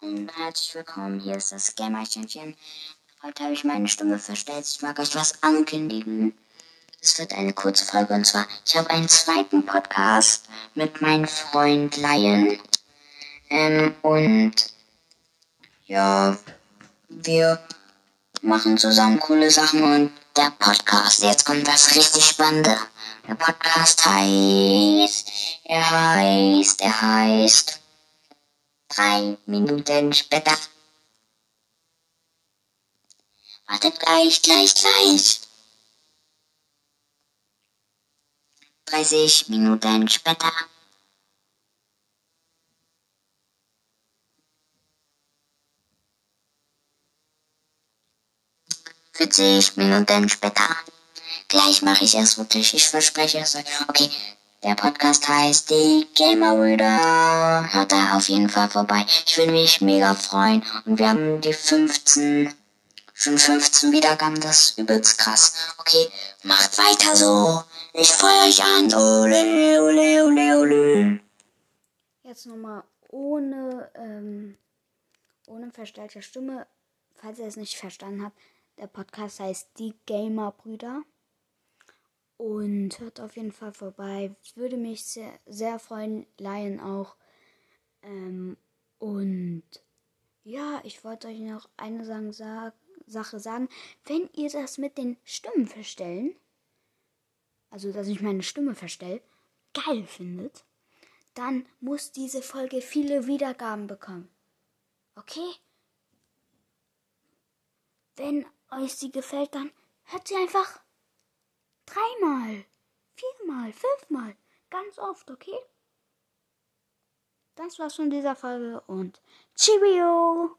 und herzlich willkommen. Hier ist das Gamerchenchen. Heute habe ich meine Stimme verstellt. Ich mag euch was ankündigen. Es wird eine kurze Folge und zwar, ich habe einen zweiten Podcast mit meinem Freund Lion. Ähm, und ja, wir machen zusammen coole Sachen und der Podcast, jetzt kommt das richtig Spannende. Der Podcast heißt, er heißt, er heißt, drei Minuten später. Wartet gleich, gleich, gleich. 30 Minuten später. Vierzig Minuten später. Gleich mache ich es wirklich, ich verspreche es euch. Okay, der Podcast heißt Die Gamer-Brüder. Hört da auf jeden Fall vorbei. Ich würde mich mega freuen. Und wir haben die 15, schon 15 Wiedergaben. Das ist übelst krass. Okay, macht weiter so. Ich feuer euch an. Ole, ole, ole, ole. Jetzt nochmal ohne, ähm, ohne verstellte Stimme. Falls ihr es nicht verstanden habt, der Podcast heißt Die Gamer-Brüder. Und hört auf jeden Fall vorbei. Würde mich sehr, sehr freuen. Lion auch. Ähm, und ja, ich wollte euch noch eine sagen, sag, Sache sagen. Wenn ihr das mit den Stimmen verstellen, also dass ich meine Stimme verstelle, geil findet, dann muss diese Folge viele Wiedergaben bekommen. Okay? Wenn euch sie gefällt, dann hört sie einfach dreimal, viermal, fünfmal, ganz oft, okay? Das war's von dieser Folge und Cheerio!